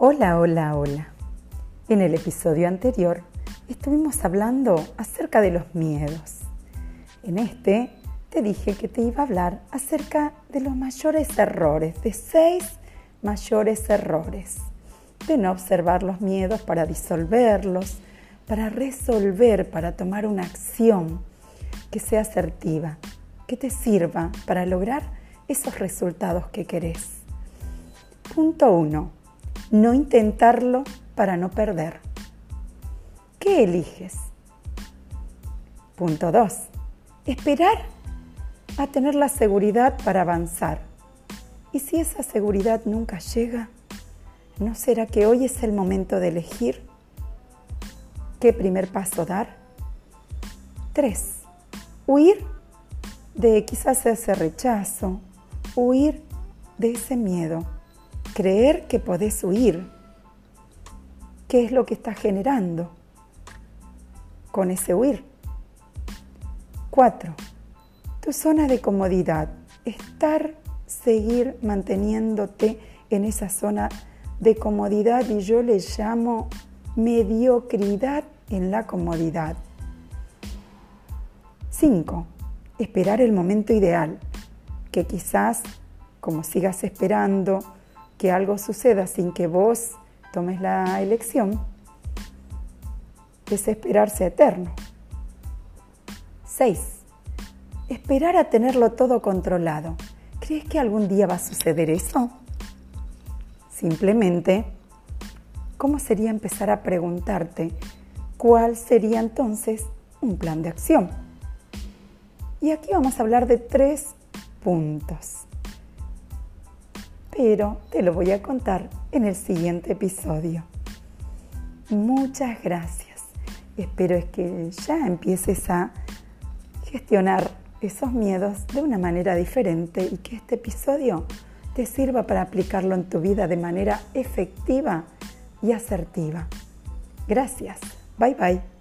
Hola, hola, hola. En el episodio anterior estuvimos hablando acerca de los miedos. En este te dije que te iba a hablar acerca de los mayores errores, de seis mayores errores, de no observar los miedos para disolverlos, para resolver, para tomar una acción que sea asertiva, que te sirva para lograr esos resultados que querés. Punto 1 no intentarlo para no perder. ¿Qué eliges? Punto 2. Esperar a tener la seguridad para avanzar. ¿Y si esa seguridad nunca llega? ¿No será que hoy es el momento de elegir? ¿Qué primer paso dar? 3. Huir de quizás ese rechazo, huir de ese miedo creer que podés huir. ¿Qué es lo que está generando con ese huir? Cuatro, tu zona de comodidad. Estar, seguir manteniéndote en esa zona de comodidad y yo le llamo mediocridad en la comodidad. Cinco, Esperar el momento ideal, que quizás, como sigas esperando, que algo suceda sin que vos tomes la elección, desesperarse eterno. 6. Esperar a tenerlo todo controlado. ¿Crees que algún día va a suceder eso? Simplemente, ¿cómo sería empezar a preguntarte cuál sería entonces un plan de acción? Y aquí vamos a hablar de tres puntos pero te lo voy a contar en el siguiente episodio. Muchas gracias. Espero es que ya empieces a gestionar esos miedos de una manera diferente y que este episodio te sirva para aplicarlo en tu vida de manera efectiva y asertiva. Gracias. Bye bye.